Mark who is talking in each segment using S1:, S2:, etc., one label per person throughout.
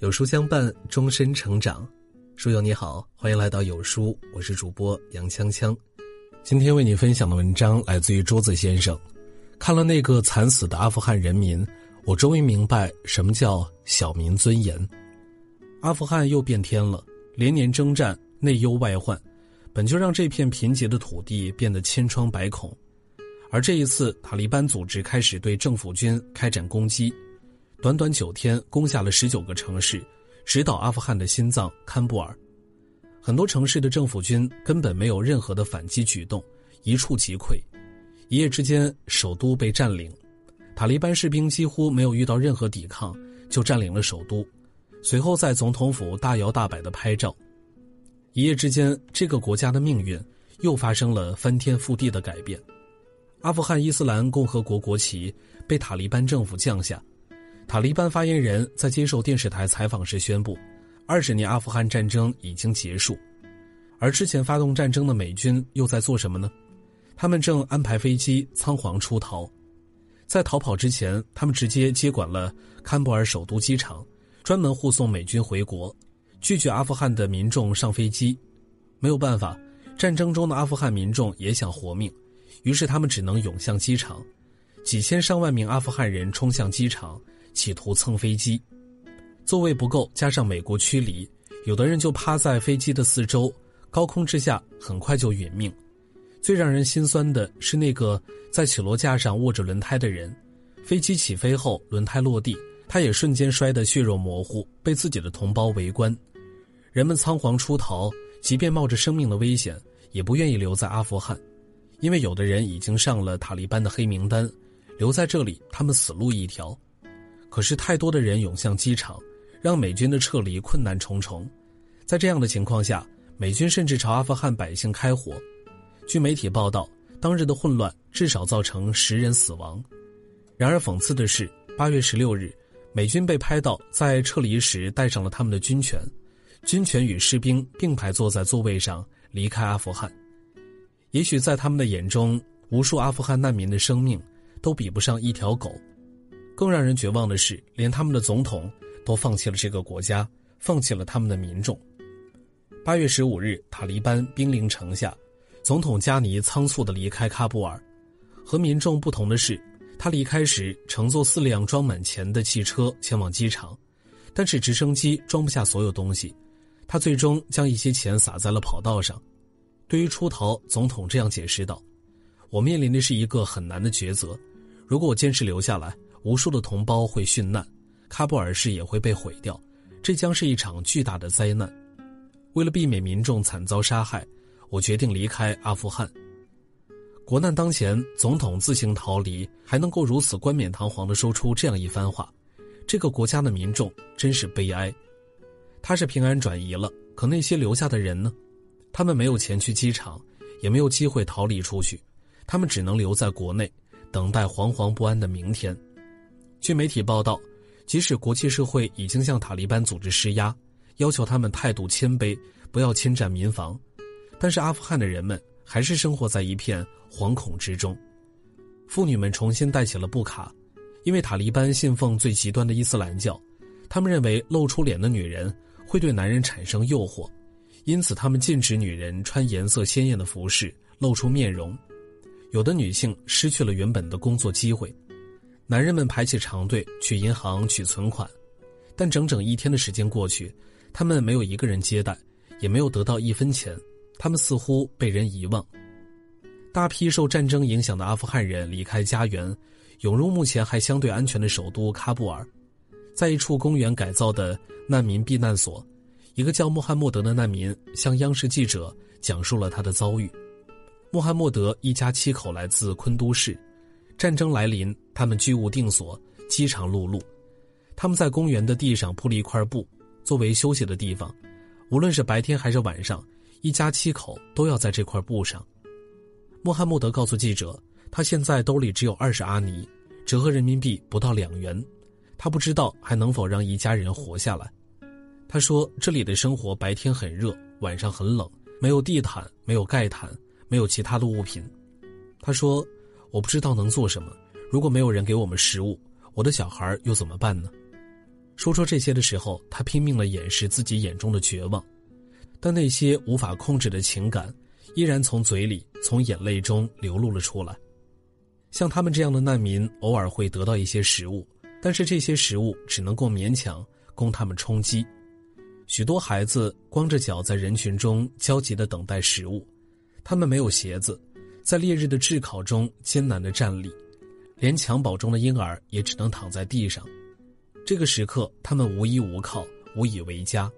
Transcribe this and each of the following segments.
S1: 有书相伴，终身成长。书友你好，欢迎来到有书，我是主播杨锵锵。今天为你分享的文章来自于桌子先生。看了那个惨死的阿富汗人民，我终于明白什么叫小民尊严。阿富汗又变天了，连年征战，内忧外患，本就让这片贫瘠的土地变得千疮百孔。而这一次，塔利班组织开始对政府军开展攻击。短短九天，攻下了十九个城市，直捣阿富汗的心脏堪布尔。很多城市的政府军根本没有任何的反击举动，一触即溃。一夜之间，首都被占领，塔利班士兵几乎没有遇到任何抵抗，就占领了首都。随后，在总统府大摇大摆的拍照。一夜之间，这个国家的命运又发生了翻天覆地的改变。阿富汗伊斯兰共和国国旗被塔利班政府降下。塔利班发言人在接受电视台采访时宣布，二十年阿富汗战争已经结束，而之前发动战争的美军又在做什么呢？他们正安排飞机仓皇出逃，在逃跑之前，他们直接接管了堪布尔首都机场，专门护送美军回国，拒绝阿富汗的民众上飞机。没有办法，战争中的阿富汗民众也想活命，于是他们只能涌向机场，几千上万名阿富汗人冲向机场。企图蹭飞机，座位不够，加上美国驱离，有的人就趴在飞机的四周，高空之下很快就殒命。最让人心酸的是那个在起落架上握着轮胎的人，飞机起飞后轮胎落地，他也瞬间摔得血肉模糊，被自己的同胞围观。人们仓皇出逃，即便冒着生命的危险，也不愿意留在阿富汗，因为有的人已经上了塔利班的黑名单，留在这里他们死路一条。可是，太多的人涌向机场，让美军的撤离困难重重。在这样的情况下，美军甚至朝阿富汗百姓开火。据媒体报道，当日的混乱至少造成十人死亡。然而，讽刺的是，八月十六日，美军被拍到在撤离时带上了他们的军犬，军犬与士兵并排坐在座位上离开阿富汗。也许在他们的眼中，无数阿富汗难民的生命都比不上一条狗。更让人绝望的是，连他们的总统都放弃了这个国家，放弃了他们的民众。八月十五日，塔利班兵临城下，总统加尼仓促地离开喀布尔。和民众不同的是，他离开时乘坐四辆装满钱的汽车前往机场，但是直升机装不下所有东西，他最终将一些钱撒在了跑道上。对于出逃，总统这样解释道：“我面临的是一个很难的抉择，如果我坚持留下来。”无数的同胞会殉难，喀布尔市也会被毁掉，这将是一场巨大的灾难。为了避免民众惨遭杀害，我决定离开阿富汗。国难当前，总统自行逃离，还能够如此冠冕堂皇地说出这样一番话，这个国家的民众真是悲哀。他是平安转移了，可那些留下的人呢？他们没有钱去机场，也没有机会逃离出去，他们只能留在国内，等待惶惶不安的明天。据媒体报道，即使国际社会已经向塔利班组织施压，要求他们态度谦卑，不要侵占民房，但是阿富汗的人们还是生活在一片惶恐之中。妇女们重新戴起了布卡，因为塔利班信奉最极端的伊斯兰教，他们认为露出脸的女人会对男人产生诱惑，因此他们禁止女人穿颜色鲜艳的服饰，露出面容。有的女性失去了原本的工作机会。男人们排起长队去银行取存款，但整整一天的时间过去，他们没有一个人接待，也没有得到一分钱，他们似乎被人遗忘。大批受战争影响的阿富汗人离开家园，涌入目前还相对安全的首都喀布尔，在一处公园改造的难民避难所，一个叫穆罕默德的难民向央视记者讲述了他的遭遇。穆罕默德一家七口来自昆都市。战争来临，他们居无定所，饥肠辘辘。他们在公园的地上铺了一块布，作为休息的地方。无论是白天还是晚上，一家七口都要在这块布上。穆罕默德告诉记者，他现在兜里只有二十阿尼，折合人民币不到两元。他不知道还能否让一家人活下来。他说：“这里的生活白天很热，晚上很冷，没有地毯，没有盖毯，没有其他的物品。”他说。我不知道能做什么。如果没有人给我们食物，我的小孩又怎么办呢？说出这些的时候，他拼命的掩饰自己眼中的绝望，但那些无法控制的情感，依然从嘴里、从眼泪中流露了出来。像他们这样的难民，偶尔会得到一些食物，但是这些食物只能够勉强供他们充饥。许多孩子光着脚在人群中焦急的等待食物，他们没有鞋子，在烈日的炙烤中艰难地站立，连襁褓中的婴儿也只能躺在地上。这个时刻，他们无依无靠，无以为家，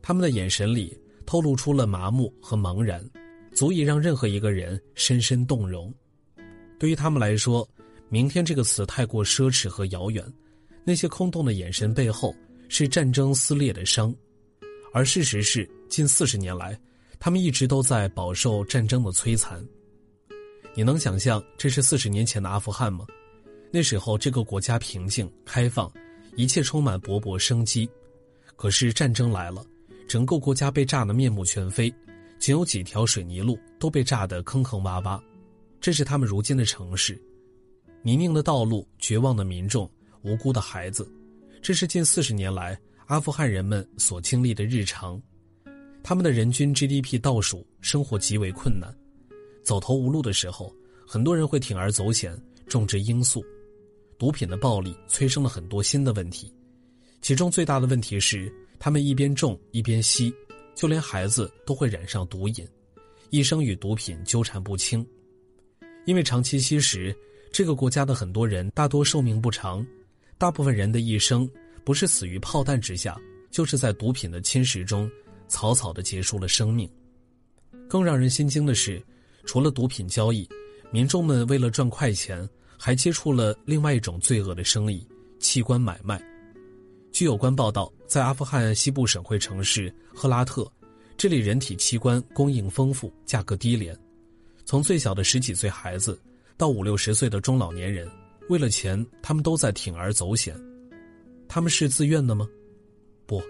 S1: 他们的眼神里透露出了麻木和茫然，足以让任何一个人深深动容。对于他们来说，明天这个词太过奢侈和遥远，那些空洞的眼神背后是战争撕裂的伤。而事实是，近四十年来，他们一直都在饱受战争的摧残。你能想象这是四十年前的阿富汗吗？那时候，这个国家平静、开放，一切充满勃勃生机。可是战争来了，整个国家被炸得面目全非，仅有几条水泥路都被炸得坑坑洼洼。这是他们如今的城市：泥泞的道路、绝望的民众、无辜的孩子。这是近四十年来。阿富汗人们所经历的日常，他们的人均 GDP 倒数，生活极为困难，走投无路的时候，很多人会铤而走险，种植罂粟。毒品的暴利催生了很多新的问题，其中最大的问题是，他们一边种一边吸，就连孩子都会染上毒瘾，一生与毒品纠缠不清。因为长期吸食，这个国家的很多人大多寿命不长，大部分人的一生。不是死于炮弹之下，就是在毒品的侵蚀中，草草的结束了生命。更让人心惊的是，除了毒品交易，民众们为了赚快钱，还接触了另外一种罪恶的生意——器官买卖。据有关报道，在阿富汗西部省会城市赫拉特，这里人体器官供应丰富，价格低廉。从最小的十几岁孩子，到五六十岁的中老年人，为了钱，他们都在铤而走险。他们是自愿的吗？不，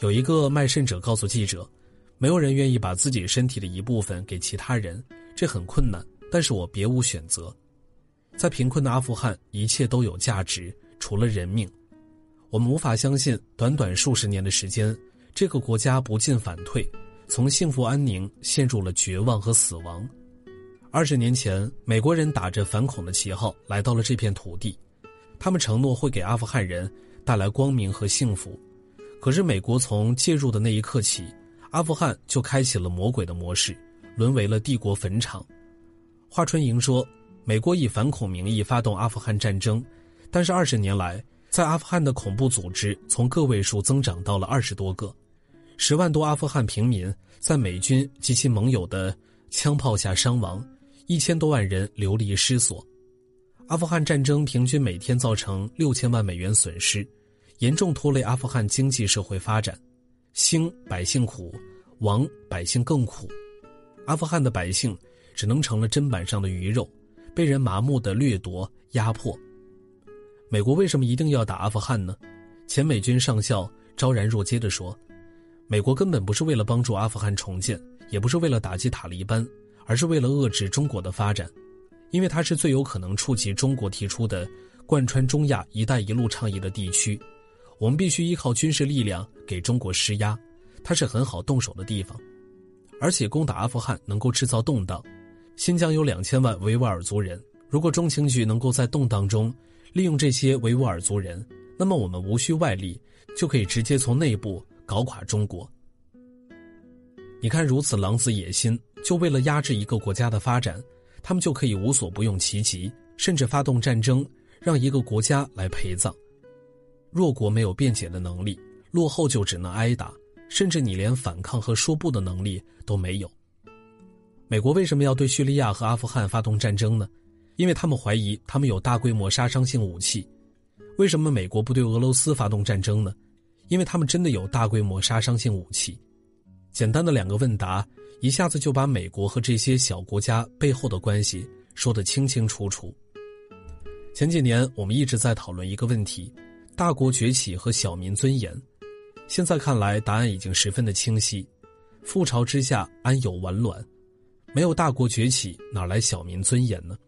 S1: 有一个卖肾者告诉记者：“没有人愿意把自己身体的一部分给其他人，这很困难。但是我别无选择。在贫困的阿富汗，一切都有价值，除了人命。我们无法相信，短短数十年的时间，这个国家不进反退，从幸福安宁陷入了绝望和死亡。二十年前，美国人打着反恐的旗号来到了这片土地，他们承诺会给阿富汗人。”带来光明和幸福，可是美国从介入的那一刻起，阿富汗就开启了魔鬼的模式，沦为了帝国坟场。华春莹说：“美国以反恐名义发动阿富汗战争，但是二十年来，在阿富汗的恐怖组织从个位数增长到了二十多个，十万多阿富汗平民在美军及其盟友的枪炮下伤亡，一千多万人流离失所。”阿富汗战争平均每天造成六千万美元损失，严重拖累阿富汗经济社会发展。兴百姓苦，亡百姓更苦。阿富汗的百姓只能成了砧板上的鱼肉，被人麻木的掠夺压迫。美国为什么一定要打阿富汗呢？前美军上校昭然若揭地说：“美国根本不是为了帮助阿富汗重建，也不是为了打击塔利班，而是为了遏制中国的发展。”因为它是最有可能触及中国提出的贯穿中亚“一带一路”倡议的地区，我们必须依靠军事力量给中国施压，它是很好动手的地方。而且攻打阿富汗能够制造动荡，新疆有两千万维吾尔族人，如果中情局能够在动荡中利用这些维吾尔族人，那么我们无需外力就可以直接从内部搞垮中国。你看，如此狼子野心，就为了压制一个国家的发展。他们就可以无所不用其极，甚至发动战争，让一个国家来陪葬。弱国没有辩解的能力，落后就只能挨打，甚至你连反抗和说不的能力都没有。美国为什么要对叙利亚和阿富汗发动战争呢？因为他们怀疑他们有大规模杀伤性武器。为什么美国不对俄罗斯发动战争呢？因为他们真的有大规模杀伤性武器。简单的两个问答。一下子就把美国和这些小国家背后的关系说得清清楚楚。前几年我们一直在讨论一个问题：大国崛起和小民尊严。现在看来，答案已经十分的清晰。覆巢之下，安有完卵？没有大国崛起，哪来小民尊严呢？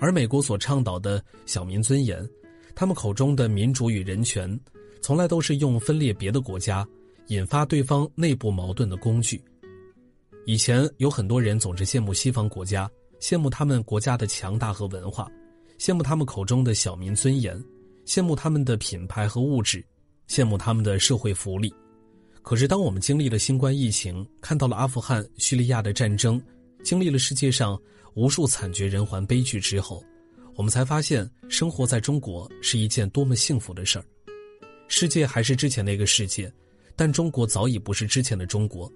S1: 而美国所倡导的小民尊严，他们口中的民主与人权，从来都是用分裂别的国家、引发对方内部矛盾的工具。以前有很多人总是羡慕西方国家，羡慕他们国家的强大和文化，羡慕他们口中的小民尊严，羡慕他们的品牌和物质，羡慕他们的社会福利。可是，当我们经历了新冠疫情，看到了阿富汗、叙利亚的战争，经历了世界上无数惨绝人寰悲剧之后，我们才发现，生活在中国是一件多么幸福的事儿。世界还是之前那个世界，但中国早已不是之前的中国。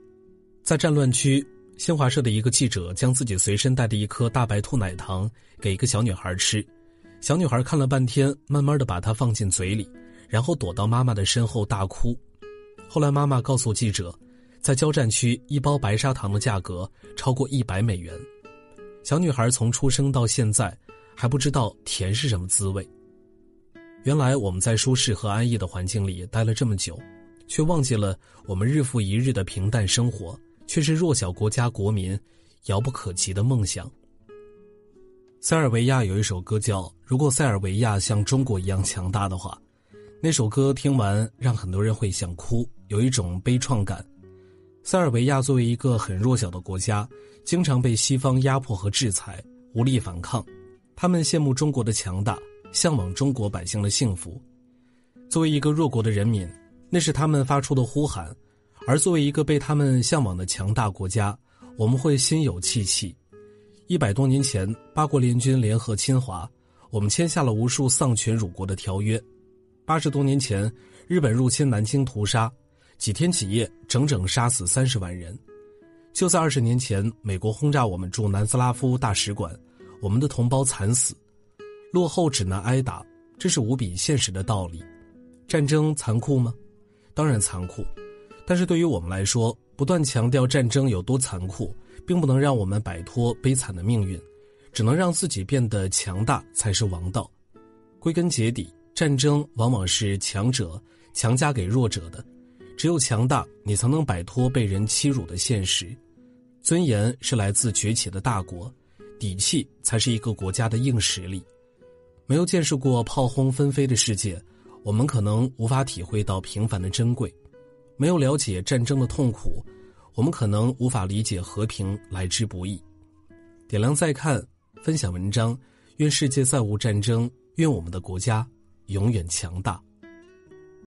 S1: 在战乱区，新华社的一个记者将自己随身带的一颗大白兔奶糖给一个小女孩吃，小女孩看了半天，慢慢的把它放进嘴里，然后躲到妈妈的身后大哭。后来，妈妈告诉记者，在交战区，一包白砂糖的价格超过一百美元。小女孩从出生到现在，还不知道甜是什么滋味。原来，我们在舒适和安逸的环境里待了这么久，却忘记了我们日复一日的平淡生活，却是弱小国家国民遥不可及的梦想。塞尔维亚有一首歌叫《如果塞尔维亚像中国一样强大的话》。那首歌听完，让很多人会想哭，有一种悲怆感。塞尔维亚作为一个很弱小的国家，经常被西方压迫和制裁，无力反抗。他们羡慕中国的强大，向往中国百姓的幸福。作为一个弱国的人民，那是他们发出的呼喊；而作为一个被他们向往的强大国家，我们会心有戚戚。一百多年前，八国联军联合侵华，我们签下了无数丧权辱国的条约。八十多年前，日本入侵南京屠杀，几天几夜，整整杀死三十万人。就在二十年前，美国轰炸我们驻南斯拉夫大使馆，我们的同胞惨死，落后只能挨打，这是无比现实的道理。战争残酷吗？当然残酷，但是对于我们来说，不断强调战争有多残酷，并不能让我们摆脱悲惨的命运，只能让自己变得强大才是王道。归根结底。战争往往是强者强加给弱者的，只有强大，你才能摆脱被人欺辱的现实。尊严是来自崛起的大国，底气才是一个国家的硬实力。没有见识过炮轰纷飞的世界，我们可能无法体会到平凡的珍贵；没有了解战争的痛苦，我们可能无法理解和平来之不易。点亮再看，分享文章，愿世界再无战争，愿我们的国家。永远强大。